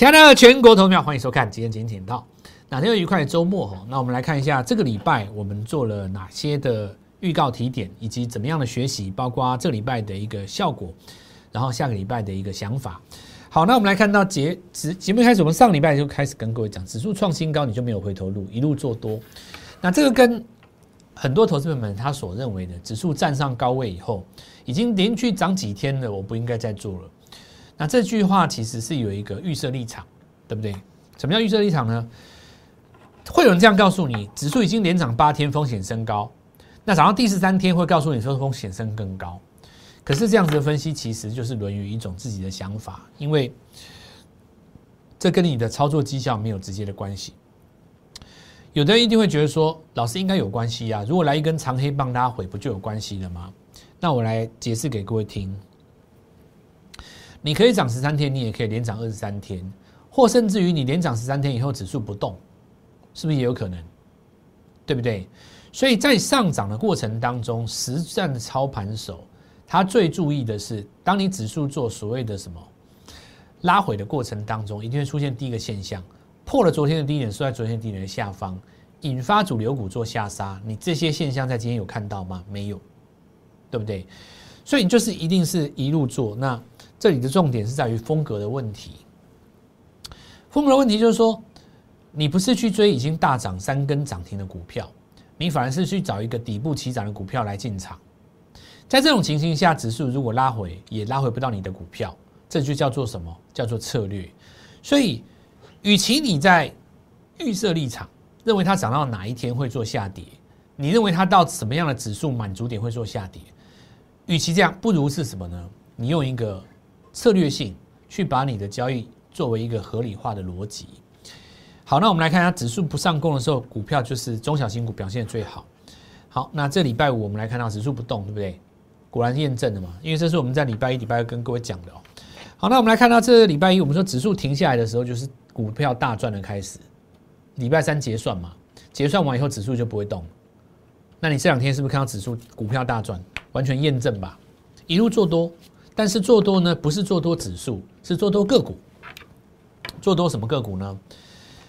亲爱的全国投票，欢迎收看今天今天到哪天有愉快的周末哈？那我们来看一下这个礼拜我们做了哪些的预告提点，以及怎么样的学习，包括这礼拜的一个效果，然后下个礼拜的一个想法。好，那我们来看到节节节目开始，我们上礼拜就开始跟各位讲，指数创新高，你就没有回头路，一路做多。那这个跟很多投资者们他所认为的指数站上高位以后，已经连续涨几天了，我不应该再做了。那这句话其实是有一个预设立场，对不对？什么叫预设立场呢？会有人这样告诉你，指数已经连涨八天，风险升高。那涨到第十三天会告诉你说风险升更高。可是这样子的分析其实就是沦于一种自己的想法，因为这跟你的操作绩效没有直接的关系。有的人一定会觉得说，老师应该有关系啊！如果来一根长黑棒拉回，不就有关系了吗？那我来解释给各位听。你可以涨十三天，你也可以连涨二十三天，或甚至于你连涨十三天以后指数不动，是不是也有可能？对不对？所以在上涨的过程当中，实战的操盘手他最注意的是，当你指数做所谓的什么拉回的过程当中，一定会出现第一个现象，破了昨天的低点，收在昨天低点的下方，引发主流股做下杀。你这些现象在今天有看到吗？没有，对不对？所以你就是一定是一路做那。这里的重点是在于风格的问题。风格的问题就是说，你不是去追已经大涨三根涨停的股票，你反而是去找一个底部起涨的股票来进场。在这种情形下，指数如果拉回，也拉回不到你的股票，这就叫做什么？叫做策略。所以，与其你在预设立场，认为它涨到哪一天会做下跌，你认为它到什么样的指数满足点会做下跌，与其这样，不如是什么呢？你用一个。策略性去把你的交易作为一个合理化的逻辑。好，那我们来看一下指数不上攻的时候，股票就是中小型股表现最好。好，那这礼拜五我们来看到指数不动，对不对？果然验证了嘛，因为这是我们在礼拜一、礼拜二跟各位讲的哦。好，那我们来看到这礼拜一，我们说指数停下来的时候，就是股票大赚的开始。礼拜三结算嘛，结算完以后指数就不会动。那你这两天是不是看到指数股票大赚？完全验证吧，一路做多。但是做多呢，不是做多指数，是做多个股。做多什么个股呢？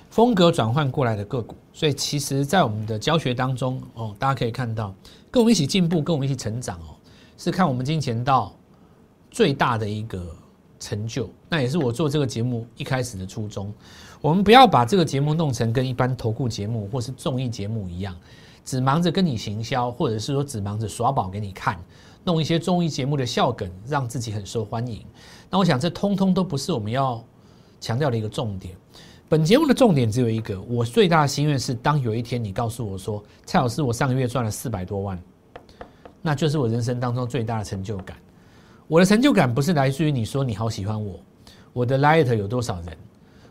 风格转换过来的个股。所以其实，在我们的教学当中，哦，大家可以看到，跟我们一起进步，跟我们一起成长哦，是看我们金钱道最大的一个成就。那也是我做这个节目一开始的初衷。我们不要把这个节目弄成跟一般投顾节目或是综艺节目一样，只忙着跟你行销，或者是说只忙着耍宝给你看。弄一些综艺节目的笑梗，让自己很受欢迎。那我想，这通通都不是我们要强调的一个重点。本节目的重点只有一个：我最大的心愿是，当有一天你告诉我说，蔡老师，我上个月赚了四百多万，那就是我人生当中最大的成就感。我的成就感不是来自于你说你好喜欢我，我的 light 有多少人，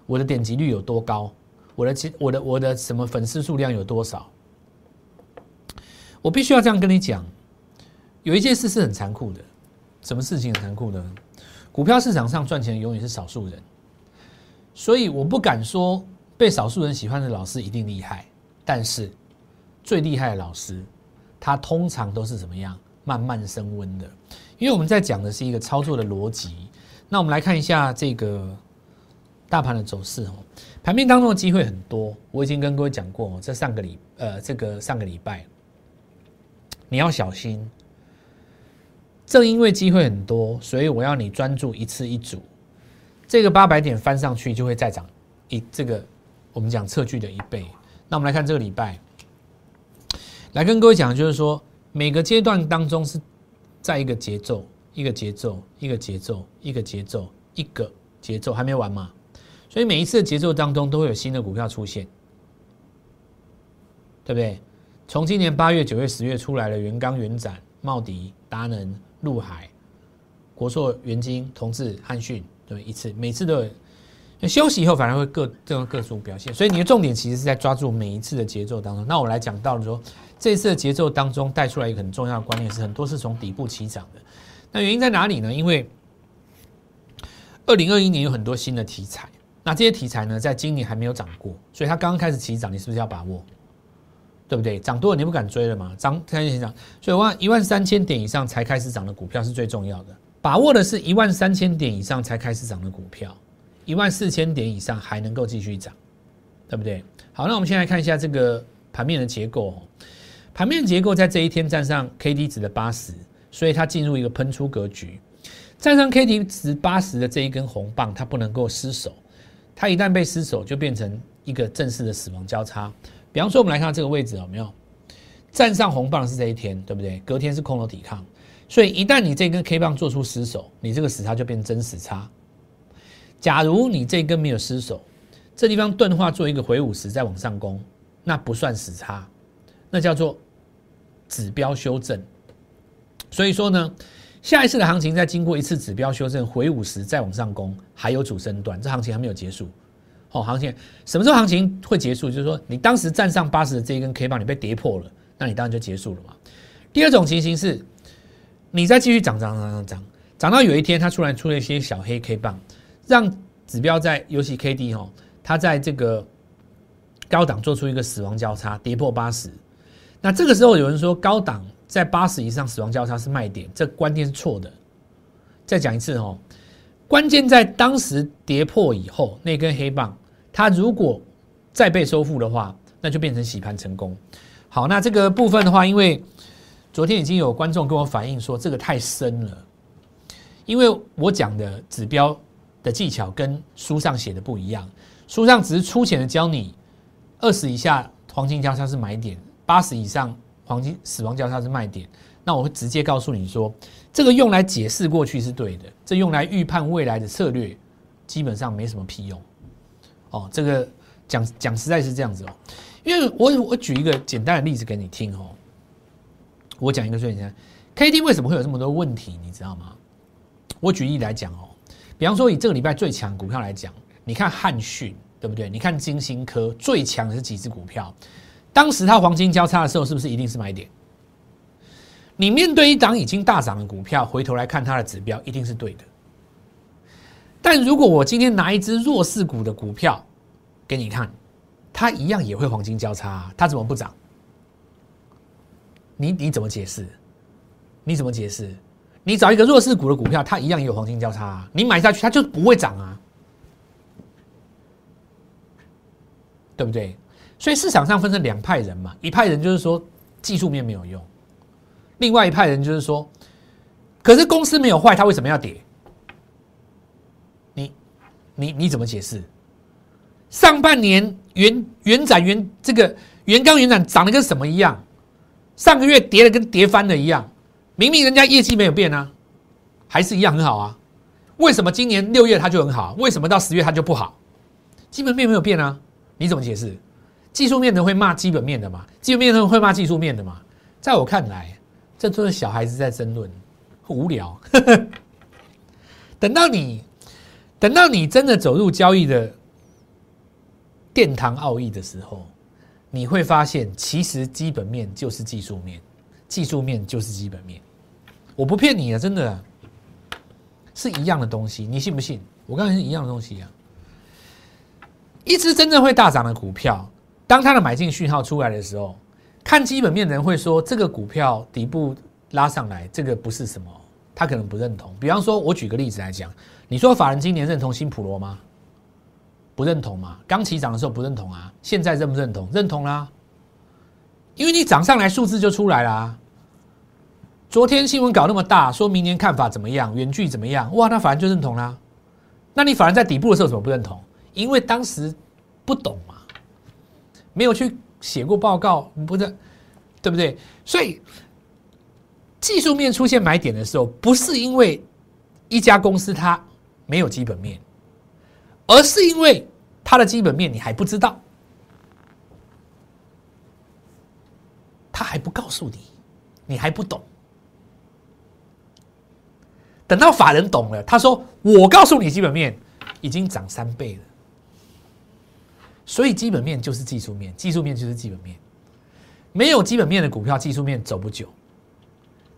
我的点击率有多高，我的我的我的什么粉丝数量有多少。我必须要这样跟你讲。有一件事是很残酷的，什么事情很残酷呢？股票市场上赚钱永远是少数人，所以我不敢说被少数人喜欢的老师一定厉害，但是最厉害的老师，他通常都是怎么样慢慢升温的。因为我们在讲的是一个操作的逻辑。那我们来看一下这个大盘的走势哦，盘面当中的机会很多，我已经跟各位讲过，这上个礼呃这个上个礼拜你要小心。正因为机会很多，所以我要你专注一次一组，这个八百点翻上去就会再涨一这个我们讲测距的一倍。那我们来看这个礼拜，来跟各位讲，就是说每个阶段当中是在一个节奏，一个节奏，一个节奏，一个节奏，一个节奏还没完嘛？所以每一次的节奏当中都会有新的股票出现，对不对？从今年八月、九月、十月出来了元刚、元展、茂迪、达能。陆海、国硕、元金、同志、汉讯，对，一次每次都有休息以后，反而会各这个各组表现。所以你的重点其实是在抓住每一次的节奏当中。那我来讲到了说，这次的节奏当中带出来一个很重要的观念是，很多是从底部起涨的。那原因在哪里呢？因为二零二一年有很多新的题材，那这些题材呢，在今年还没有涨过，所以它刚刚开始起涨，你是不是要把握？对不对？涨多了你不敢追了嘛？涨开始涨，所以万一万三千点以上才开始涨的股票是最重要的。把握的是一万三千点以上才开始涨的股票，一万四千点以上还能够继续涨，对不对？好，那我们先来看一下这个盘面的结构。盘面结构在这一天站上 K D 值的八十，所以它进入一个喷出格局。站上 K D 值八十的这一根红棒，它不能够失守。它一旦被失守，就变成一个正式的死亡交叉。比方说，我们来看这个位置有没有站上红棒是这一天，对不对？隔天是空头抵抗，所以一旦你这根 K 棒做出失守，你这个死叉就变真死叉。假如你这根没有失守，这地方钝化做一个回五十再往上攻，那不算死叉，那叫做指标修正。所以说呢。下一次的行情再经过一次指标修正回五十再往上攻，还有主升段，这行情还没有结束。好，行情什么时候行情会结束？就是说你当时站上八十的这一根 K 棒，你被跌破了，那你当然就结束了嘛。第二种情形是，你再继续涨涨涨涨涨，涨到有一天它突然出了一些小黑 K 棒，让指标在尤其 K D 哈，它在这个高档做出一个死亡交叉，跌破八十。那这个时候有人说高档。在八十以上死亡交叉是卖点，这观念是错的。再讲一次哦，关键在当时跌破以后那根黑棒，它如果再被收复的话，那就变成洗盘成功。好，那这个部分的话，因为昨天已经有观众跟我反映说这个太深了，因为我讲的指标的技巧跟书上写的不一样，书上只是粗浅的教你二十以下黄金交叉是买点，八十以上。黄金死亡交叉是卖点，那我会直接告诉你说，这个用来解释过去是对的，这用来预判未来的策略基本上没什么屁用。哦，这个讲讲实在是这样子哦，因为我我举一个简单的例子给你听哦，我讲一个最简单，K D 为什么会有这么多问题，你知道吗？我举例来讲哦，比方说以这个礼拜最强股票来讲，你看汉讯对不对？你看金星科最强的是几只股票？当时它黄金交叉的时候，是不是一定是买点？你面对一档已经大涨的股票，回头来看它的指标，一定是对的。但如果我今天拿一只弱势股的股票给你看，它一样也会黄金交叉，它怎么不涨？你你怎么解释？你怎么解释？你找一个弱势股的股票，它一样也有黄金交叉，你买下去它就不会涨啊，对不对？所以市场上分成两派人嘛，一派人就是说技术面没有用，另外一派人就是说，可是公司没有坏，它为什么要跌？你你你怎么解释？上半年原原展原这个原钢原展涨得跟什么一样？上个月跌的跟跌翻了一样，明明人家业绩没有变啊，还是一样很好啊？为什么今年六月它就很好？为什么到十月它就不好？基本面没有变啊？你怎么解释？技术面的会骂基本面的嘛？基本面的会骂技术面的嘛？在我看来，这都是小孩子在争论，无聊。等到你，等到你真的走入交易的殿堂奥义的时候，你会发现，其实基本面就是技术面，技术面就是基本面。我不骗你啊，真的是一样的东西，你信不信？我刚才是一样的东西啊。一只真正会大涨的股票。当它的买进讯号出来的时候，看基本面的人会说这个股票底部拉上来，这个不是什么，他可能不认同。比方说，我举个例子来讲，你说法人今年认同新普罗吗？不认同嘛？刚起涨的时候不认同啊，现在认不认同？认同啦，因为你涨上来数字就出来啦。昨天新闻搞那么大，说明年看法怎么样，远距怎么样？哇，那法人就认同啦。那你法人在底部的时候怎么不认同？因为当时不懂嘛。没有去写过报告，不是，对不对？所以技术面出现买点的时候，不是因为一家公司它没有基本面，而是因为它的基本面你还不知道，他还不告诉你，你还不懂。等到法人懂了，他说：“我告诉你，基本面已经涨三倍了。”所以基本面就是技术面，技术面就是基本面。没有基本面的股票，技术面走不久。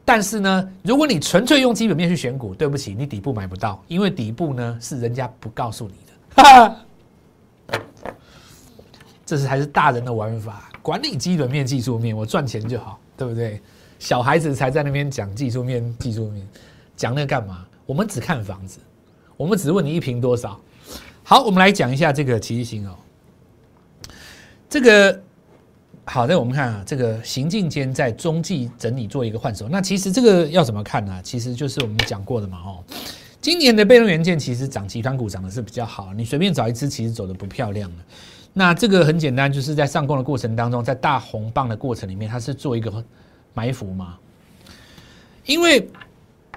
但是呢，如果你纯粹用基本面去选股，对不起，你底部买不到，因为底部呢是人家不告诉你的。哈 哈这是还是大人的玩法，管理基本面、技术面，我赚钱就好，对不对？小孩子才在那边讲技术面、技术面，讲那干嘛？我们只看房子，我们只问你一平多少。好，我们来讲一下这个奇异星哦。这个好的，我们看啊，这个行进间在中继整理做一个换手。那其实这个要怎么看呢？其实就是我们讲过的嘛哦。今年的被动元件其实涨集团股涨的是比较好，你随便找一只其实走的不漂亮的。那这个很简单，就是在上攻的过程当中，在大红棒的过程里面，它是做一个埋伏嘛。因为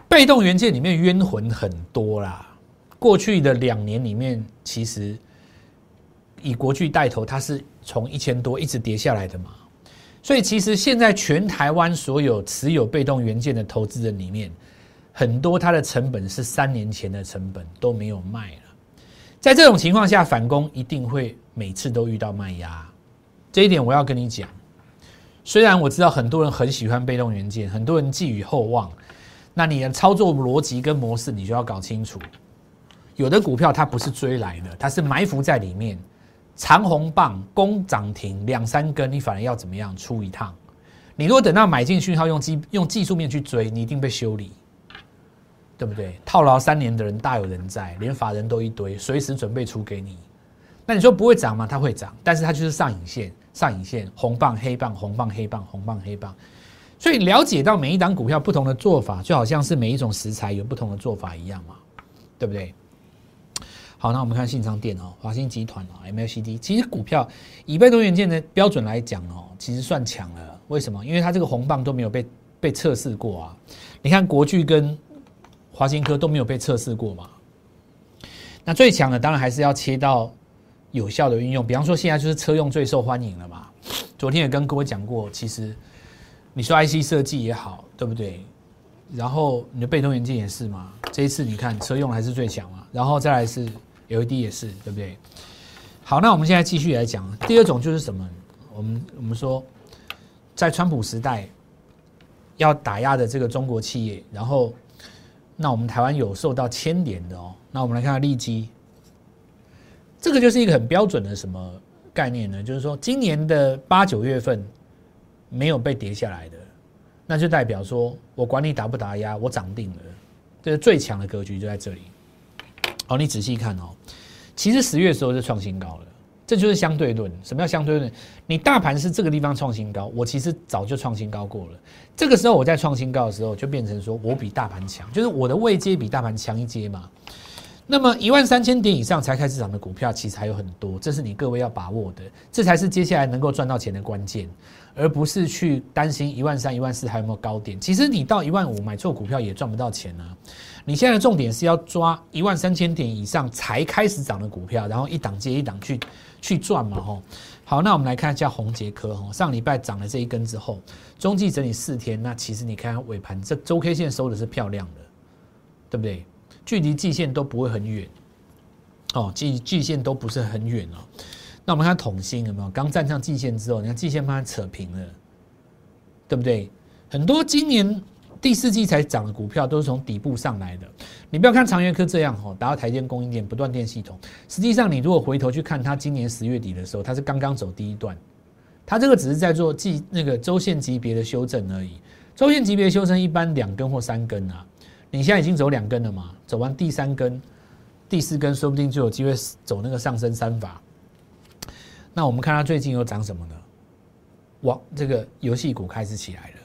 被动元件里面冤魂很多啦，过去的两年里面，其实以国巨带头，它是从一千多一直跌下来的嘛。所以其实现在全台湾所有持有被动元件的投资人里面，很多它的成本是三年前的成本都没有卖了，在这种情况下反攻一定会每次都遇到卖压，这一点我要跟你讲。虽然我知道很多人很喜欢被动元件，很多人寄予厚望，那你的操作逻辑跟模式你就要搞清楚。有的股票它不是追来的，它是埋伏在里面，长红棒攻涨停两三根，你反而要怎么样出一趟？你如果等到买进讯号用技用技术面去追，你一定被修理。对不对？套牢三年的人大有人在，连法人都一堆，随时准备出给你。那你说不会涨吗？它会涨，但是它就是上影线，上影线，红棒黑棒，红棒黑棒，红棒黑棒。所以了解到每一档股票不同的做法，就好像是每一种食材有不同的做法一样嘛，对不对？好，那我们看信昌电哦，华兴集团哦，MLCD，其实股票以被动元件的标准来讲哦，其实算强了。为什么？因为它这个红棒都没有被被测试过啊。你看国巨跟华兴科都没有被测试过嘛？那最强的当然还是要切到有效的运用，比方说现在就是车用最受欢迎了嘛。昨天也跟各位讲过，其实你说 IC 设计也好，对不对？然后你的被动元件也是嘛。这一次你看车用还是最强嘛，然后再来是 LED 也是，对不对？好，那我们现在继续来讲，第二种就是什么？我们我们说在川普时代要打压的这个中国企业，然后。那我们台湾有受到牵连的哦。那我们来看看利基，这个就是一个很标准的什么概念呢？就是说今年的八九月份没有被跌下来的，那就代表说我管你打不打压，我涨定了。这是最强的格局就在这里。哦，你仔细看哦，其实十月的时候是创新高了。这就是相对论。什么叫相对论？你大盘是这个地方创新高，我其实早就创新高过了。这个时候我在创新高的时候，就变成说我比大盘强，就是我的位阶比大盘强一阶嘛。那么一万三千点以上才开始涨的股票，其实还有很多，这是你各位要把握的，这才是接下来能够赚到钱的关键，而不是去担心一万三、一万四还有没有高点。其实你到一万五买错股票也赚不到钱啊。你现在的重点是要抓一万三千点以上才开始涨的股票，然后一档接一档去。去赚嘛吼，好，那我们来看一下红杰科吼，上礼拜涨了这一根之后，中继整理四天，那其实你看尾盘这周 K 线收的是漂亮的，对不对？距离季线都不会很远，哦，季季线都不是很远哦。那我们看统芯有没有？刚站上季线之后，你看季线慢慢扯平了，对不对？很多今年。第四季才涨的股票都是从底部上来的，你不要看长源科这样哦，达到台电供应链不断电系统。实际上，你如果回头去看它今年十月底的时候，它是刚刚走第一段，它这个只是在做季那个周线级别的修正而已。周线级别修正一般两根或三根啊，你现在已经走两根了嘛，走完第三根、第四根，说不定就有机会走那个上升三法。那我们看它最近又涨什么呢？哇，这个游戏股开始起来了。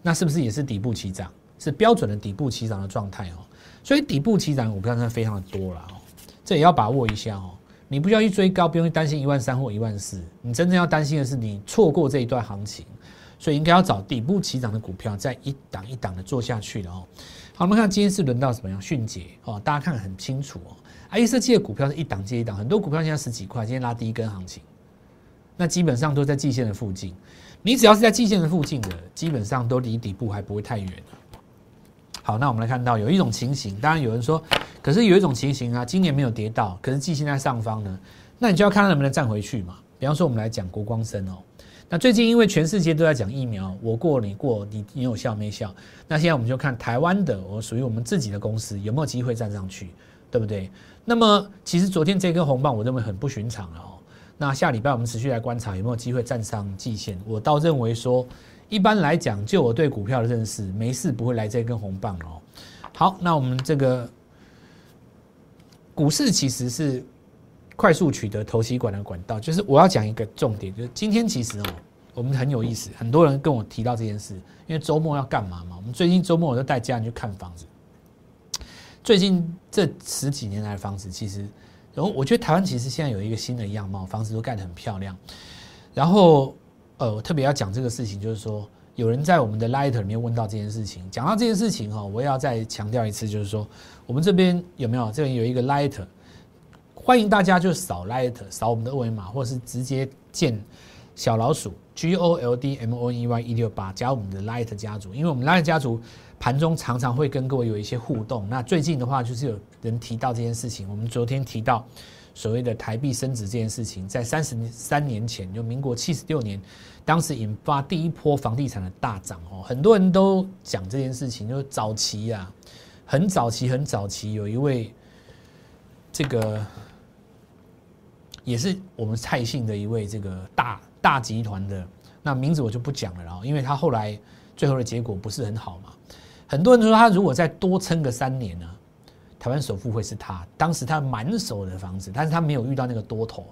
那是不是也是底部起涨？是标准的底部起涨的状态哦。所以底部起涨股票真的非常的多了哦，这也要把握一下哦。你不需要去追高，不用去担心一万三或一万四。你真正要担心的是你错过这一段行情，所以应该要找底部起涨的股票，再一档一档的做下去了哦。好，我们看今天是轮到什么样？迅捷哦，大家看得很清楚哦。I 设计的股票是一档接一档，很多股票现在十几块，今天拉第一根行情，那基本上都在季线的附近。你只要是在季线的附近的，基本上都离底部还不会太远好，那我们来看到有一种情形，当然有人说，可是有一种情形啊，今年没有跌到，可是季线在上方呢，那你就要看它能不能站回去嘛。比方说，我们来讲国光生哦，那最近因为全世界都在讲疫苗，我过你过，你你有效没效？那现在我们就看台湾的，我属于我们自己的公司有没有机会站上去，对不对？那么其实昨天这根红棒，我认为很不寻常了哦。那下礼拜我们持续来观察有没有机会站上季线。我倒认为说，一般来讲，就我对股票的认识，没事不会来这根红棒哦。好，那我们这个股市其实是快速取得投息管的管道，就是我要讲一个重点，就是今天其实哦，我们很有意思，很多人跟我提到这件事，因为周末要干嘛嘛？我们最近周末我都带家人去看房子。最近这十几年来的房子，其实，然后我觉得台湾其实现在有一个新的样貌，房子都盖得很漂亮。然后，呃，我特别要讲这个事情，就是说。有人在我们的 Light 里面问到这件事情，讲到这件事情哈，我要再强调一次，就是说我们这边有没有这边有一个 Light，欢迎大家就扫 Light，扫我们的二维码，或是直接建小老鼠 G O L D M O N E Y 一六八加我们的 Light 家族，因为我们 Light 家族盘中常常会跟各位有一些互动。那最近的话，就是有人提到这件事情，我们昨天提到所谓的台币升值这件事情，在三十三年前，就民国七十六年。当时引发第一波房地产的大涨哦，很多人都讲这件事情，就早期啊，很早期很早期，有一位这个也是我们蔡姓的一位这个大大集团的，那名字我就不讲了，然后因为他后来最后的结果不是很好嘛，很多人说他如果再多撑个三年呢，台湾首富会是他。当时他满手的房子，但是他没有遇到那个多头，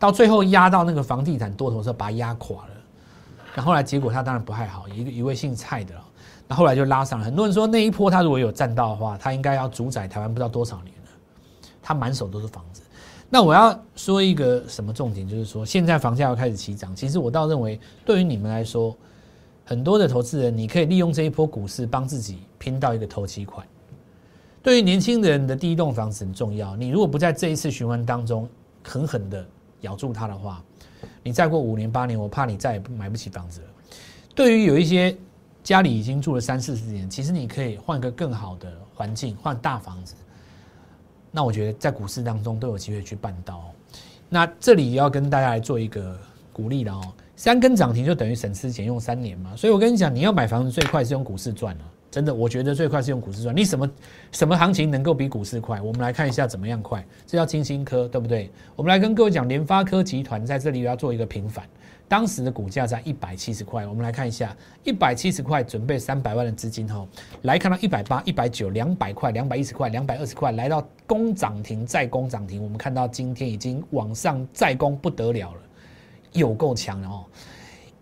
到最后压到那个房地产多头的时候，把他压垮了。那后来结果他当然不太好，一个一位姓蔡的，那后来就拉上了。很多人说那一波他如果有占到的话，他应该要主宰台湾不知道多少年了。他满手都是房子。那我要说一个什么重点，就是说现在房价要开始起涨。其实我倒认为，对于你们来说，很多的投资人，你可以利用这一波股市帮自己拼到一个投期款。对于年轻人的第一栋房子很重要。你如果不在这一次循环当中狠狠的咬住它的话，你再过五年八年，我怕你再也买不起房子了。对于有一些家里已经住了三四十年，其实你可以换个更好的环境，换大房子。那我觉得在股市当中都有机会去办到。那这里要跟大家来做一个鼓励了哦，三根涨停就等于省吃俭用三年嘛。所以我跟你讲，你要买房子最快是用股市赚了。真的，我觉得最快是用股市赚。你什么什么行情能够比股市快？我们来看一下怎么样快。这叫金星科，对不对？我们来跟各位讲，联发科集团在这里要做一个平反。当时的股价在一百七十块，我们来看一下，一百七十块准备三百万的资金哈，来看到一百八、一百九、两百块、两百一十块、两百二十块，来到攻涨停再攻涨停。我们看到今天已经往上再攻不得了了，有够强了哦！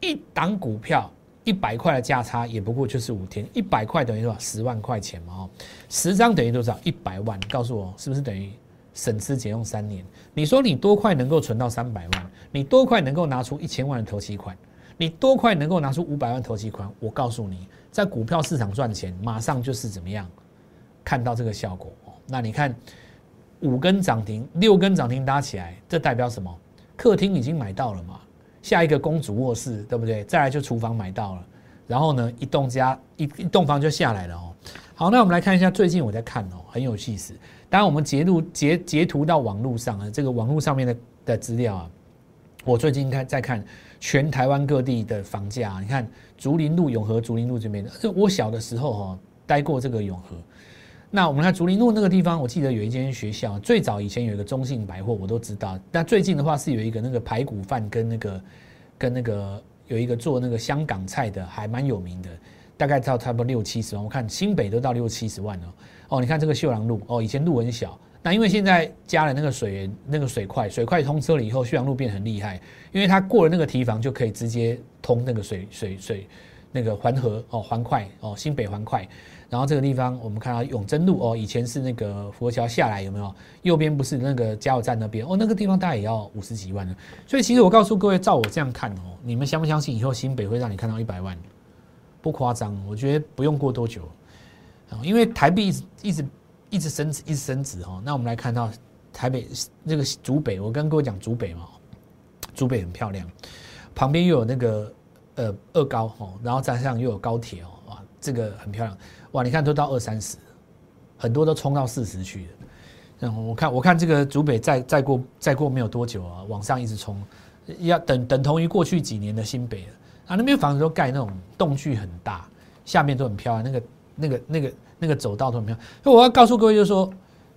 一档股票。一百块的价差也不过就是五天，一百块等于多少？十万块钱嘛，哦，十张等于多少？一百万。告诉我是不是等于省吃俭用三年？你说你多快能够存到三百万？你多快能够拿出一千万的投期款？你多快能够拿出五百万投期款？我告诉你，在股票市场赚钱，马上就是怎么样看到这个效果哦。那你看五根涨停，六根涨停搭起来，这代表什么？客厅已经买到了嘛？下一个公主卧室，对不对？再来就厨房买到了，然后呢，一栋家一一栋房就下来了哦。好，那我们来看一下最近我在看哦，很有意思。当然，我们截录截截图到网络上啊，这个网络上面的的资料啊，我最近看在看全台湾各地的房价。你看竹林路、永和竹林路这边的，这我小的时候哈待过这个永和。那我们看竹林路那个地方，我记得有一间学校，最早以前有一个中信百货，我都知道。但最近的话是有一个那个排骨饭跟那个跟那个有一个做那个香港菜的，还蛮有名的，大概到差不多六七十万。我看新北都到六七十万了。哦，你看这个秀朗路，哦，以前路很小，那因为现在加了那个水那个水块，水块通车了以后，秀朗路变很厉害，因为它过了那个堤防就可以直接通那个水水水那个环河哦环快哦新北环快。然后这个地方我们看到永贞路哦，以前是那个佛桥下来有没有？右边不是那个加油站那边哦，那个地方大概也要五十几万呢。所以其实我告诉各位，照我这样看哦，你们相不相信以后新北会让你看到一百万？不夸张，我觉得不用过多久，因为台币一直一直一直升值，一直升值哦。那我们来看到台北那个竹北，我刚跟各位讲竹北嘛，竹北很漂亮，旁边又有那个呃二高哦，然后再上又有高铁哦，哇，这个很漂亮。哇，你看都到二三十，很多都冲到四十去了。然后我看，我看这个竹北再再过再过没有多久啊，往上一直冲，要等等同于过去几年的新北了。啊，那边房子都盖那种洞距很大，下面都很漂亮，那个那个那个那个走道都很漂亮。所以我要告诉各位，就是说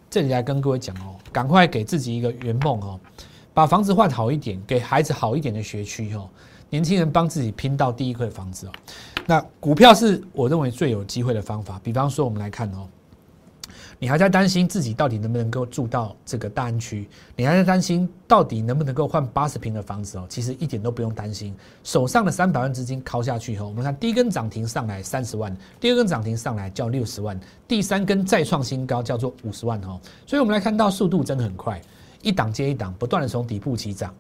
这里来跟各位讲哦，赶快给自己一个圆梦哦，把房子换好一点，给孩子好一点的学区哦。年轻人帮自己拼到第一块房子哦，那股票是我认为最有机会的方法。比方说，我们来看哦，你还在担心自己到底能不能够住到这个大安区？你还在担心到底能不能够换八十平的房子哦？其实一点都不用担心，手上的三百万资金敲下去以后，我们看第一根涨停上来三十万，第二根涨停上来叫六十万，第三根再创新高叫做五十万哦。所以我们来看到速度真的很快，一档接一档，不断的从底部起涨，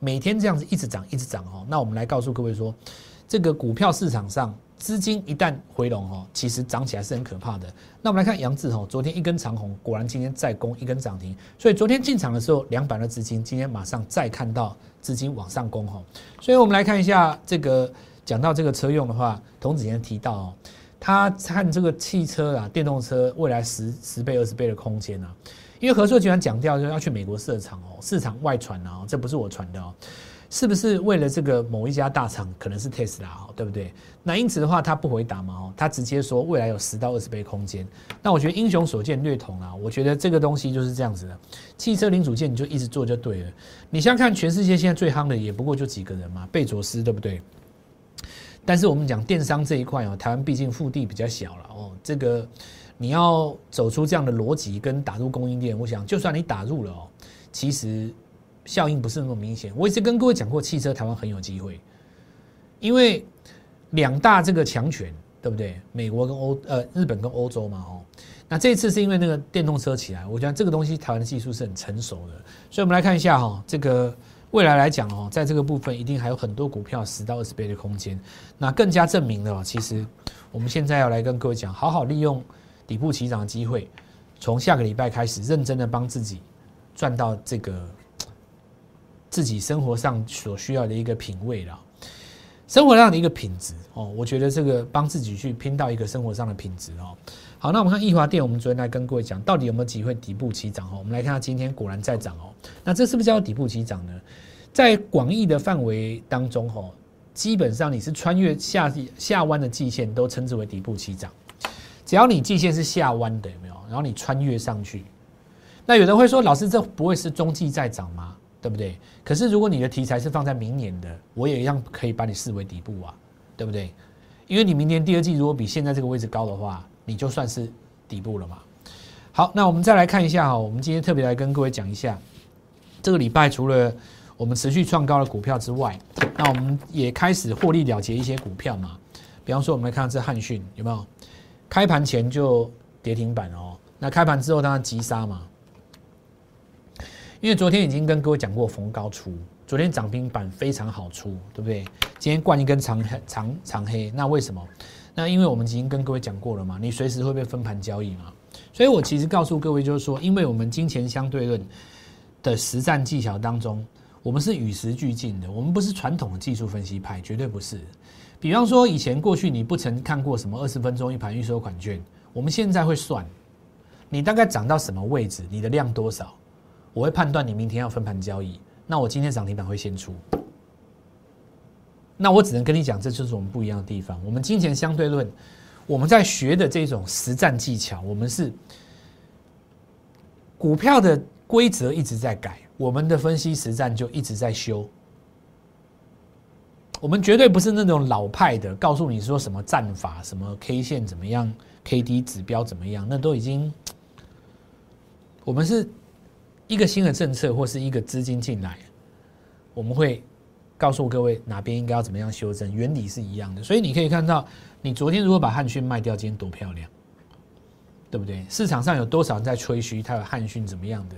每天这样子一直涨一直涨哦。那我们来告诉各位说，这个股票市场上。资金一旦回笼哦，其实涨起来是很可怕的。那我们来看杨志哦，昨天一根长红，果然今天再攻一根涨停。所以昨天进场的时候两百的资金，今天马上再看到资金往上攻哈。所以我们来看一下这个，讲到这个车用的话，童子前提到哦，他看这个汽车啊，电动车未来十十倍、二十倍的空间啊，因为合作集团讲掉就要去美国设厂哦，市场外传啊，这不是我传的哦。是不是为了这个某一家大厂可能是特斯拉哦，对不对？那因此的话，他不回答嘛哦，他直接说未来有十到二十倍空间。那我觉得英雄所见略同啊，我觉得这个东西就是这样子的。汽车零组件你就一直做就对了。你想看全世界现在最夯的也不过就几个人嘛，贝佐斯对不对？但是我们讲电商这一块哦，台湾毕竟腹地比较小了哦，这个你要走出这样的逻辑跟打入供应链，我想就算你打入了哦，其实。效应不是那么明显。我一直跟各位讲过，汽车台湾很有机会，因为两大这个强权，对不对？美国跟欧呃日本跟欧洲嘛，哦，那这次是因为那个电动车起来，我觉得这个东西台湾的技术是很成熟的，所以我们来看一下哈，这个未来来讲哦，在这个部分一定还有很多股票十到二十倍的空间。那更加证明了，其实我们现在要来跟各位讲，好好利用底部起涨的机会，从下个礼拜开始，认真的帮自己赚到这个。自己生活上所需要的一个品味了，生活上的一个品质哦，我觉得这个帮自己去拼到一个生活上的品质哦。好，那我们看易华电，我们昨天来跟各位讲，到底有没有机会底部起涨哦？我们来看它今天果然在涨哦。那这是不是叫底部起涨呢？在广义的范围当中哦，基本上你是穿越下下弯的季线，都称之为底部起涨。只要你季线是下弯的，有没有？然后你穿越上去，那有人会说，老师，这不会是中继在涨吗？对不对？可是如果你的题材是放在明年的，我也一样可以把你视为底部啊，对不对？因为你明年第二季如果比现在这个位置高的话，你就算是底部了嘛。好，那我们再来看一下哈，我们今天特别来跟各位讲一下，这个礼拜除了我们持续创高的股票之外，那我们也开始获利了结一些股票嘛。比方说，我们来看这汉讯有没有？开盘前就跌停板哦，那开盘之后当然急杀嘛。因为昨天已经跟各位讲过逢高出，昨天涨停板非常好出，对不对？今天灌一根长黑长长黑，那为什么？那因为我们已经跟各位讲过了嘛，你随时会被分盘交易嘛。所以我其实告诉各位就是说，因为我们金钱相对论的实战技巧当中，我们是与时俱进的，我们不是传统的技术分析派，绝对不是。比方说以前过去你不曾看过什么二十分钟一盘预收款券，我们现在会算，你大概涨到什么位置，你的量多少。我会判断你明天要分盘交易，那我今天涨停板会先出。那我只能跟你讲，这就是我们不一样的地方。我们金钱相对论，我们在学的这种实战技巧，我们是股票的规则一直在改，我们的分析实战就一直在修。我们绝对不是那种老派的，告诉你说什么战法、什么 K 线怎么样、K D 指标怎么样，那都已经，我们是。一个新的政策或是一个资金进来，我们会告诉各位哪边应该要怎么样修正，原理是一样的。所以你可以看到，你昨天如果把汉讯卖掉，今天多漂亮，对不对？市场上有多少人在吹嘘它有汉讯怎么样的？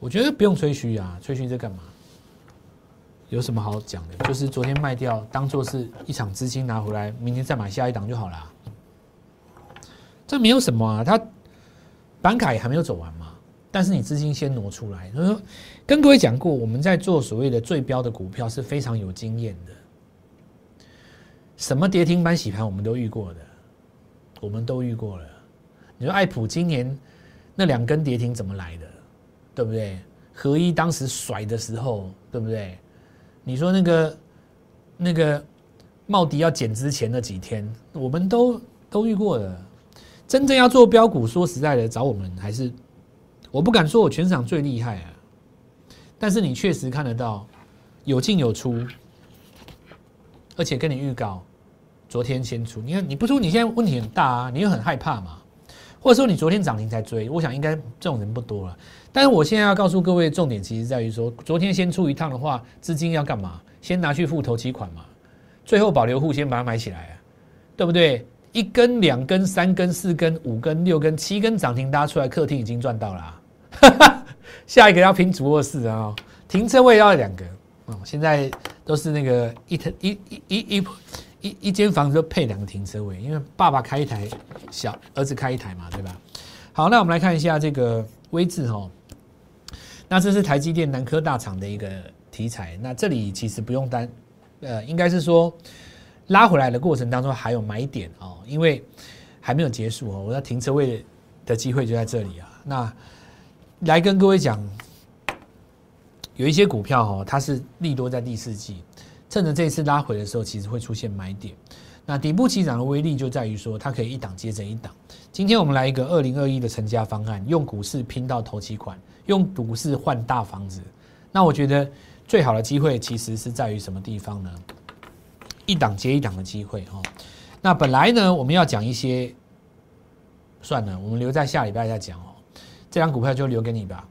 我觉得不用吹嘘啊，吹嘘这干嘛？有什么好讲的？就是昨天卖掉，当做是一场资金拿回来，明天再买下一档就好了。这没有什么啊，它板卡也还没有走完嘛。但是你资金先挪出来，所以说跟各位讲过，我们在做所谓的最标的股票是非常有经验的。什么跌停板洗盘我们都遇过的，我们都遇过了。你说爱普今年那两根跌停怎么来的，对不对？合一当时甩的时候，对不对？你说那个那个茂迪要减之前那几天，我们都都遇过的。真正要做标股，说实在的，找我们还是。我不敢说我全场最厉害啊，但是你确实看得到有进有出，而且跟你预告，昨天先出。你看你不出，你现在问题很大啊，你又很害怕嘛。或者说你昨天涨停才追，我想应该这种人不多了。但是我现在要告诉各位，重点其实在于说，昨天先出一趟的话，资金要干嘛？先拿去付头期款嘛，最后保留户先把它买起来啊，对不对？一根、两根、三根、四根、五根、六根、七根涨停搭出来，客厅已经赚到了。下一个要拼主卧室啊，停车位要两个哦。现在都是那个一台一一一一一一间房子配两个停车位，因为爸爸开一台，小儿子开一台嘛，对吧？好，那我们来看一下这个微智哈。那这是台积电南科大厂的一个题材。那这里其实不用担，呃，应该是说拉回来的过程当中还有买点哦，因为还没有结束哦。我要停车位的机会就在这里啊。那来跟各位讲，有一些股票哈，它是利多在第四季，趁着这次拉回的时候，其实会出现买点。那底部起涨的威力就在于说，它可以一档接着一档。今天我们来一个二零二一的成家方案，用股市拼到头期款，用股市换大房子。那我觉得最好的机会其实是在于什么地方呢？一档接一档的机会哈。那本来呢，我们要讲一些，算了，我们留在下礼拜再讲哦。这张股票就留给你吧，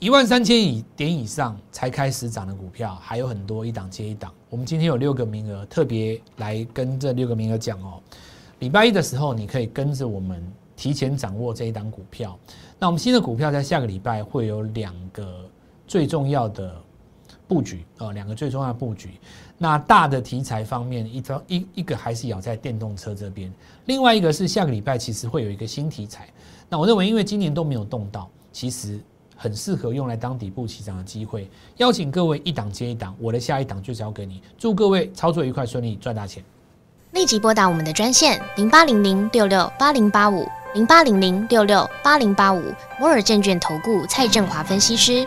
一万三千以点以上才开始涨的股票还有很多，一档接一档。我们今天有六个名额，特别来跟这六个名额讲哦。礼拜一的时候，你可以跟着我们提前掌握这一档股票。那我们新的股票在下个礼拜会有两个最重要的布局哦，两个最重要的布局。那大的题材方面，一张一一个还是咬在电动车这边，另外一个是下个礼拜其实会有一个新题材。那我认为，因为今年都没有动到，其实很适合用来当底部起涨的机会。邀请各位一档接一档，我的下一档就交给你。祝各位操作愉快顺利，赚大钱！立即拨打我们的专线零八零零六六八零八五零八零零六六八零八五摩尔证券投顾蔡振华分析师。